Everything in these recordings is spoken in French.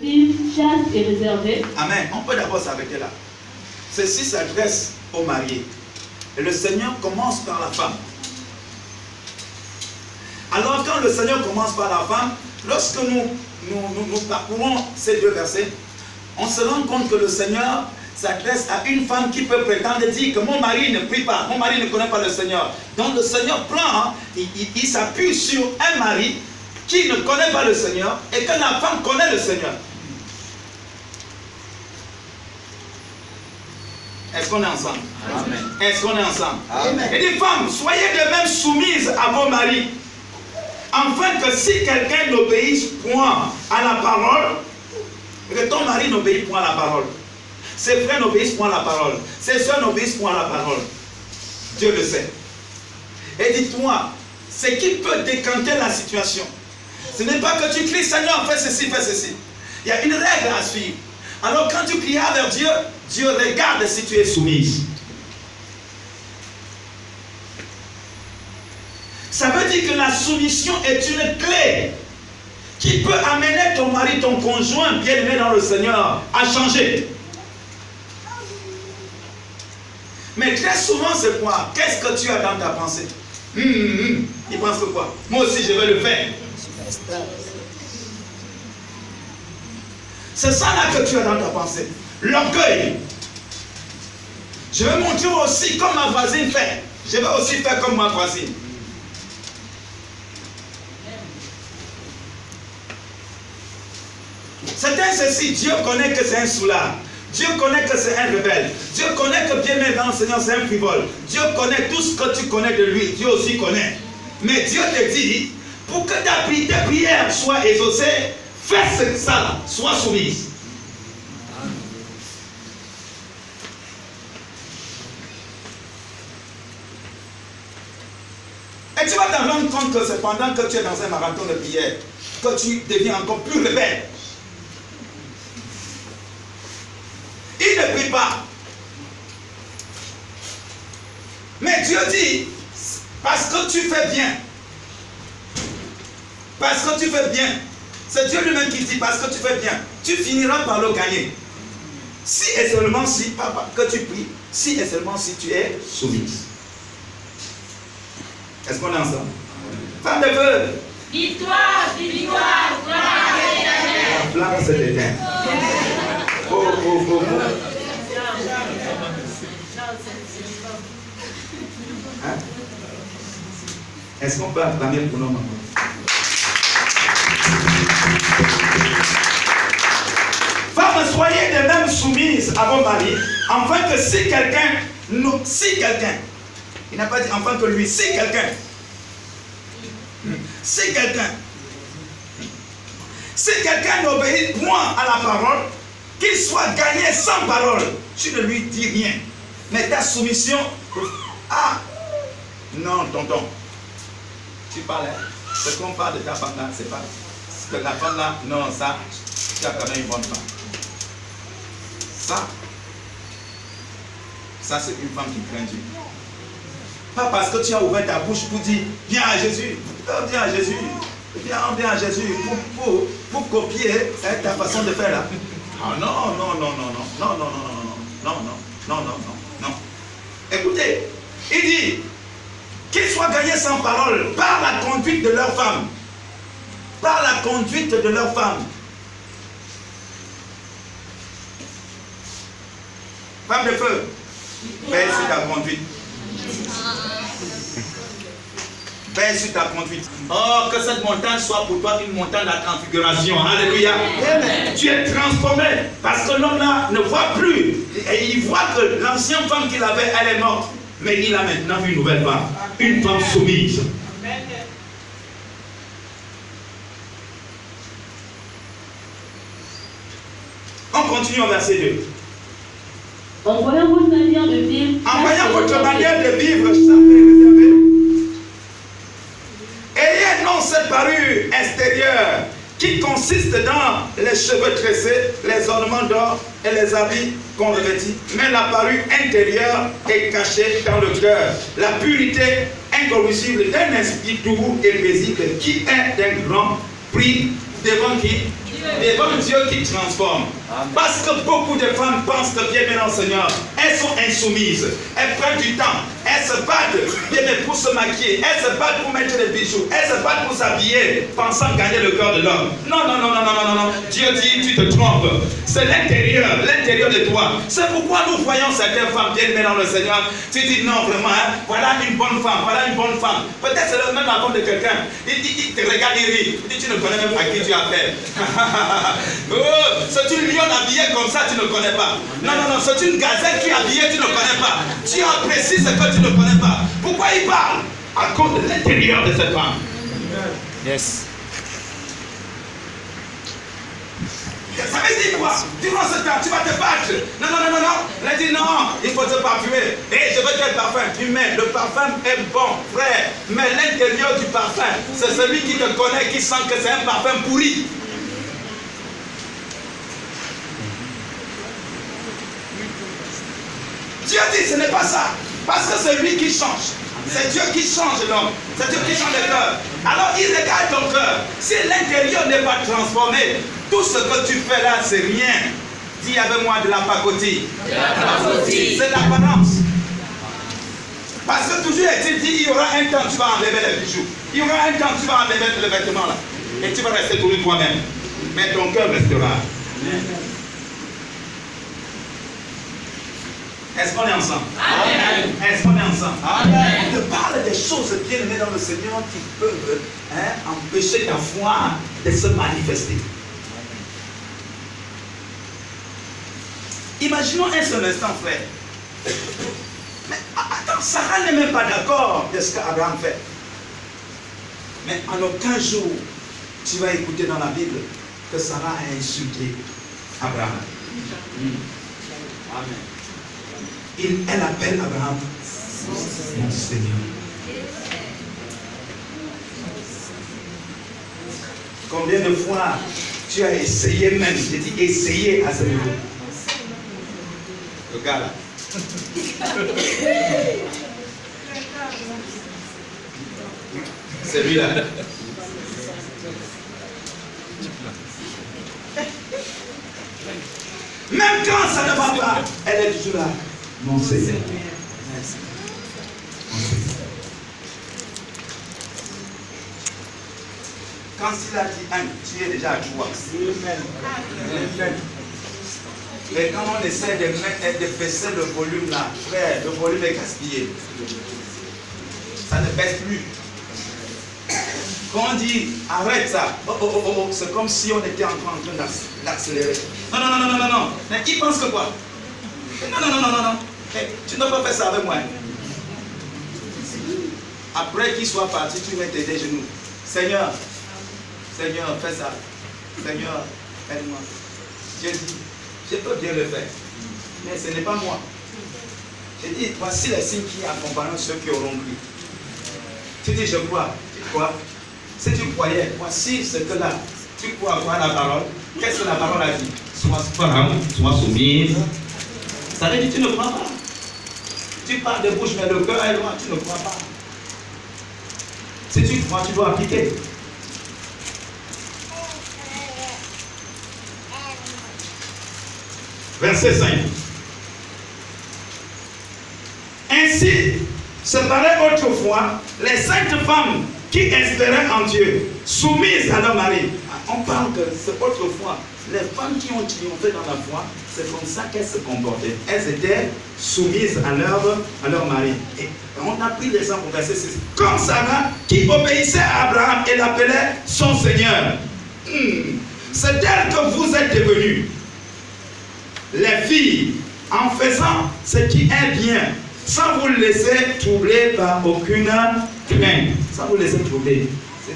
chaste et réservé. Amen. On peut d'abord s'arrêter là. Ceci s'adresse aux mariés. Et le Seigneur commence par la femme. Alors quand le Seigneur commence par la femme, lorsque nous, nous, parcourons ces deux versets, on se rend compte que le Seigneur s'adresse à une femme qui peut prétendre dire que mon mari ne prie pas, mon mari ne connaît pas le Seigneur. Donc le Seigneur prend, il s'appuie sur un mari qui ne connaît pas le Seigneur et que la femme connaît le Seigneur. Est-ce qu'on est ensemble? Amen. Est-ce qu'on est ensemble? Amen. Et dit, femmes, soyez de même soumises à vos maris, afin que si quelqu'un n'obéisse point à la parole, que ton mari n'obéit point à la parole, ses frères n'obéissent point à la parole, ses soeurs n'obéissent point à la parole, Dieu le sait. Et dites-moi, ce qui peut décanter la situation, ce n'est pas que tu cries, Seigneur, fais ceci, fais ceci. Il y a une règle à suivre. Alors quand tu cries vers Dieu, Dieu regarde si tu es soumise. Ça veut dire que la soumission est une clé qui peut amener ton mari, ton conjoint bien-aimé dans le Seigneur à changer. Mais très souvent, c'est quoi? Qu'est-ce que tu as dans ta pensée? Hum, hum, hum. Il pense que quoi? Moi aussi, je vais le faire. C'est ça là que tu as dans ta pensée. L'orgueil. Je vais montrer aussi comme ma voisine fait. Je vais aussi faire comme ma voisine. C'est un ceci. Dieu connaît que c'est un soulard. Dieu connaît que c'est un rebelle. Dieu connaît que bien dans le Seigneur, c'est un frivole. Dieu connaît tout ce que tu connais de lui. Dieu aussi connaît. Mais Dieu te dit, pour que ta pri- tes prières soient exaucées, fais ce- ça, sois soumise. Et tu vas t'en rendre compte que c'est pendant que tu es dans un marathon de prière que tu deviens encore plus rebelle. Il ne prie pas. Mais Dieu dit, parce que tu fais bien, parce que tu fais bien, c'est Dieu lui-même qui dit, parce que tu fais bien, tu finiras par le gagner. Si et seulement si, papa, que tu pries, si et seulement si tu es soumise. Est-ce qu'on est ensemble? Femme de feu, Victoire, victoire, gloire à l'éternel. la flamme s'est éteinte. Oh, oh, oh, oh. Hein? Est-ce qu'on peut acclamer pour nos mamans soumises à vos maris, afin que si quelqu'un, si quelqu'un, il n'a pas dit afin que lui, si quelqu'un, si quelqu'un, si quelqu'un n'obéit point à la parole, qu'il soit gagné sans parole, tu ne lui dis rien. Mais ta soumission, ah, non, tonton, tu parles, hein. ce qu'on parle de ta femme là, c'est pas, que la femme là, non, ça, tu as quand même une bonne femme. Ça, ça c'est une femme qui craint Dieu. Pas parce que tu as ouvert ta bouche pour dire viens à Jésus, Oh, viens à Jésus, viens, viens à Jésus pour, pour, pour copier hein, ta façon de faire là. Ah non, non, non, non, non, non, non, non, non, non, non, non, non, non, non, non. Écoutez, il dit qu'ils soient gagnés sans parole par la conduite de leur femme. Par la conduite de leur femme. Femme de feu, veille sur ta conduite. Veille sur ta conduite. Oh, que cette montagne soit pour toi une montagne de la transfiguration. Alléluia. Tu es transformé parce que l'homme là ne voit plus. Et il voit que l'ancienne femme qu'il avait, elle est morte. Mais il a maintenant une nouvelle femme. Une femme soumise. On continue au verset 2. En voyant votre manière de vivre, En voyant votre manière de vivre, ça fait réservé. Ayez non cette parure extérieure qui consiste dans les cheveux tressés, les ornements d'or et les habits qu'on revêtit, mais la parure intérieure est cachée dans le cœur. La purité incorruptible d'un esprit doux et paisible qui est d'un grand prix devant qui devant Dieu qui transforme. Parce que beaucoup de femmes pensent que bien maintenant, Seigneur, elles sont insoumises. Prennent du temps. Elles se battent pour se maquiller. Elles se battent pour mettre des bijoux? Elles se battent pour s'habiller, pensant gagner le cœur de l'homme? Non, non, non, non, non, non, non. Dieu dit, tu te trompes. C'est l'intérieur, l'intérieur de toi. C'est pourquoi nous voyons certaines femmes bien maintenant le Seigneur. Tu dis non, vraiment, hein, voilà une bonne femme, voilà une bonne femme. Peut-être c'est le même avant de quelqu'un. Il, il, te regarde, il rit. Il dit, tu ne connais même pas qui tu as fait. oh, c'est une lionne habillée comme ça, tu ne connais pas. Non, non, non, c'est une gazelle qui est habillée, tu ne connais pas. Tu apprécies ce que tu ne connais pas. Pourquoi il parle À cause de l'intérieur de cette femme? Yes. Ça veut dire quoi? Durant ce temps, tu vas te battre. Non, non, non, non, non. Il a dit non, il faut te parfumer. Et je veux quel parfum Tu mets. Le parfum est bon, frère. Mais l'intérieur du parfum, c'est celui qui te connaît, qui sent que c'est un parfum pourri. Dieu dit ce n'est pas ça. Parce que c'est lui qui change. C'est Dieu qui change l'homme. C'est Dieu qui change le cœur. Alors il regarde ton cœur. Si l'intérieur n'est pas transformé, tout ce que tu fais là, c'est rien. Dis avec moi de la pacotille. C'est l'apparence. Parce que toujours est-il dit, il y aura un temps, tu vas enlever les bijoux. Il y aura un temps, tu vas enlever le vêtement là. Et tu vas rester tout toi-même. Mais ton cœur restera. Est-ce qu'on est ensemble Amen. Est-ce qu'on est ensemble Amen. On te parle des choses bien aimées dans le Seigneur qui peuvent hein, empêcher ta foi de se manifester. Imaginons un seul instant, frère. Mais attends, Sarah n'est même pas d'accord de ce qu'Abraham fait. Mais en aucun jour, tu vas écouter dans la Bible que Sarah a insulté Abraham. Amen. Il, elle appelle Abraham mon Seigneur. Combien de fois tu as essayé même, j'ai dit essayer à ce niveau. Le gars là. C'est lui là. Même quand ça ne va pas, elle est toujours là. Mon Seigneur. Mon Seigneur. Quand il a dit un, tu es déjà à trois. Mais quand on essaie de, mettre, de baisser le volume là, frère, le volume est gaspillé. Ça ne baisse plus. Quand on dit arrête ça, oh, oh, oh, oh, c'est comme si on était encore en train d'accélérer. Non, non, non, non, non, non. Mais il pense que quoi? Non, non, non, non, non, non. Tu n'as pas fait ça avec moi. Après qu'il soit parti, tu mets tes genoux. Seigneur, Seigneur, fais ça. Seigneur, aide-moi. Dieu dit, je peux bien le faire. Mais ce n'est pas moi. J'ai dit, voici les signes qui accompagnent ceux qui auront cru. Tu dis, je crois. Tu crois Si tu croyais, voici ce que là. Tu crois quoi la parole Qu'est-ce que la parole a dit? Sois sois soumise. Ça veut dire tu ne crois pas. Tu parles de bouche, mais le cœur est loin, tu ne crois pas. Si tu crois, tu dois appliquer. Verset 5. Ainsi se parlaient autrefois les saintes femmes qui espéraient en Dieu, soumises à leur mari. On parle que c'est autrefois. Les femmes qui ont triomphé dans la foi, c'est comme ça qu'elles se comportaient. Elles étaient soumises à leur, à leur mari. Et on a pris l'exemple au verset 6. Comme Sarah qui obéissait à Abraham et l'appelait son Seigneur. Hmm. C'est d'elle que vous êtes devenus les filles, en faisant ce qui est bien, sans vous laisser troubler par aucune crainte, sans vous laisser troubler.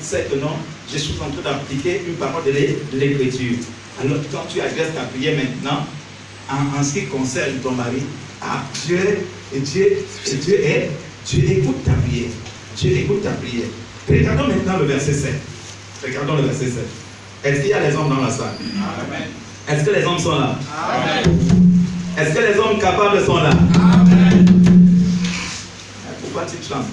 C'est que non, je suis en train d'appliquer une parole de l'écriture. Alors quand tu adresses ta prière maintenant, en, en, ce qui concerne ton mari, ah, Dieu, et Dieu, et Dieu est, Dieu écoute ta prière. Dieu écoute ta prière. Regardons maintenant le verset 7. Regardons le verset 7. Est-ce qu'il y a les hommes dans la salle? Est-ce que les hommes sont là? Amen. Est-ce que les hommes capables sont là? Amen. Pourquoi tu chantes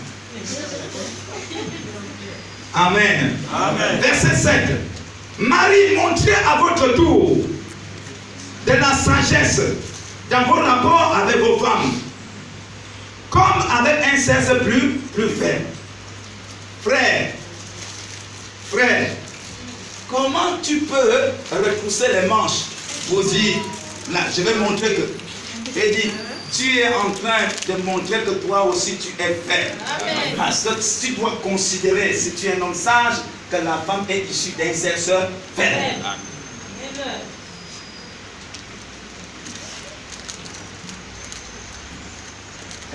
Amen. Amen. Verset 7. Marie, montrez à votre tour de la sagesse dans vos rapports avec vos femmes, comme avec un sexe plus, plus faible. Frère, frère, comment tu peux repousser les manches? Pour dire, là, je vais montrer que, et dit, tu es en train de montrer que toi aussi tu es faible. Parce que tu dois considérer, si tu es un homme sage, que la femme est issue d'un sexe faible.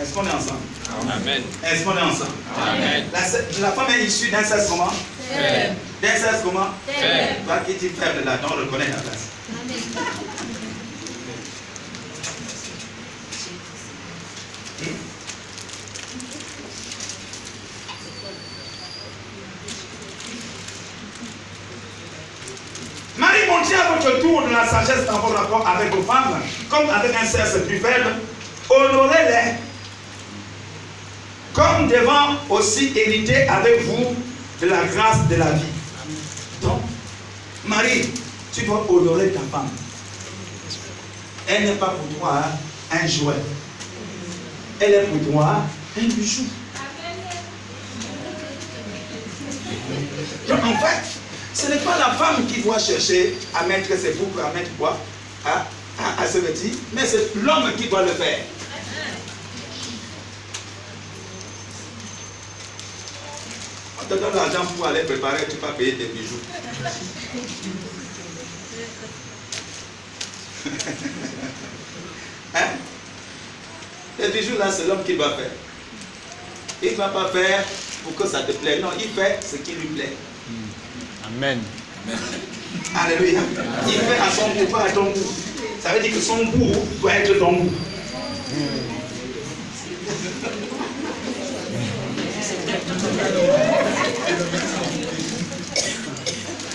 Est-ce qu'on est ensemble? Amen. Est-ce qu'on est ensemble? Amen. la, la femme est issue d'un sexe comment? Faible. D'un sexe comment? Faible. Toi qui es faible là, donc reconnais ta place. Marie, montrez à votre tour de la sagesse dans vos rapports avec vos femmes, comme avec un sexe plus faible. Honorez-les, comme devant aussi hériter avec vous de la grâce de la vie. Donc, Marie, tu dois honorer ta femme. Elle n'est pas pour toi hein, un jouet. Elle est pour toi un bijou. Donc, en fait, ce n'est pas la femme qui doit chercher à mettre ses boucles, à mettre quoi à, à, à se vêtir, mais c'est l'homme qui doit le faire. On te donne l'argent pour aller préparer, tu vas payer tes bijoux. hein? Les bijoux là, c'est l'homme qui doit faire. Il ne va pas faire pour que ça te plaise. Non, il fait ce qui lui plaît. Amen. Alléluia. Il fait à son goût, pas à ton goût. Ça veut dire que son goût doit être ton goût.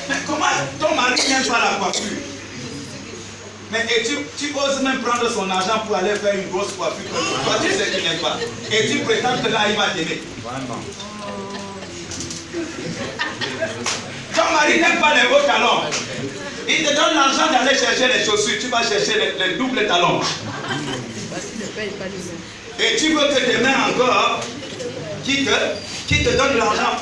Mais comment ton mari n'aime pas la coiffure? Mais et tu, tu oses même prendre son argent pour aller faire une grosse coiffure toi tu sais qu'il n'aime pas. Et tu prétends que là il va t'aimer. Ton mari n'aime pas les hauts talons. Il te donne l'argent d'aller chercher les chaussures. Tu vas chercher les, les doubles talons. Et tu veux que demain encore, qui te, qui te donne l'argent?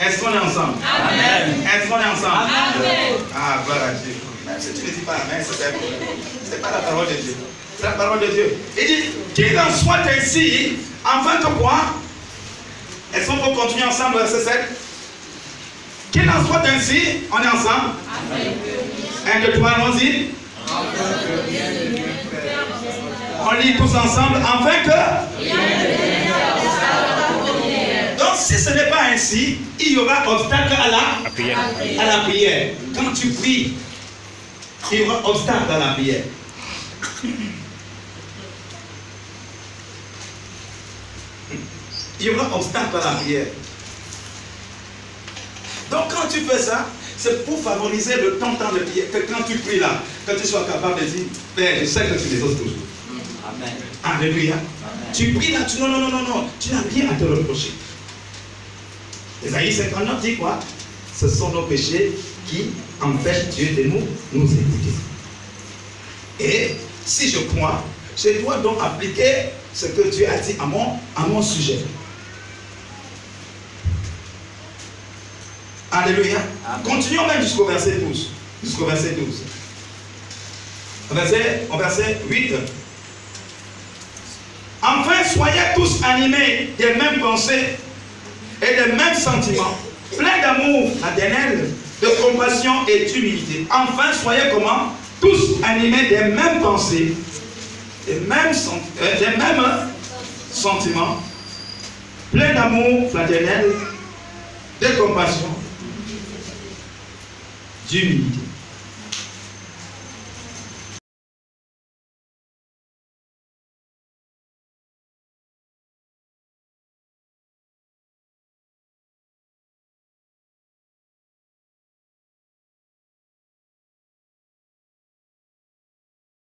Est-ce qu'on est ensemble? Amen. Est-ce qu'on est ensemble? Amen. Ah, voilà Dieu. Même si tu ne dis pas Amen, c'est c'est pas la parole de Dieu. C'est la parole de Dieu. Il dit, qu'il en soit ainsi, afin que quoi? Est-ce qu'on peut continuer ensemble, verset 7 Qu'il en soit ainsi, on est ensemble Un, deux, trois, allons-y. On lit tous ensemble, afin que... Donc si ce n'est pas ainsi, il y aura obstacle à la La prière. à la prière. Quand tu pries, il y aura obstacle à la prière. Il y aura obstacle à la prière. Tu fais ça, c'est pour favoriser le temps, temps de prière. Que quand tu pries là, que tu sois capable de dire, Père, je sais que tu les oses toujours. Amen. Alléluia. Tu pries là, tu non, non, non, non, non, tu n'as rien à te reprocher. Esaïe 59 dit quoi? Ce sont nos péchés qui empêchent Dieu de nous, nous écouter. Et si je crois, je dois donc appliquer ce que Dieu a dit à mon, à mon sujet. Alléluia. Continuons même jusqu'au verset 12. Jusqu'au verset 12. Au verset, au verset 8. Enfin, soyez tous animés des mêmes pensées et des mêmes sentiments, pleins d'amour fraternel, de compassion et d'humilité. Enfin, soyez comment? Tous animés des mêmes pensées, des mêmes, euh, des mêmes sentiments, pleins d'amour fraternel, de compassion, d'humilité.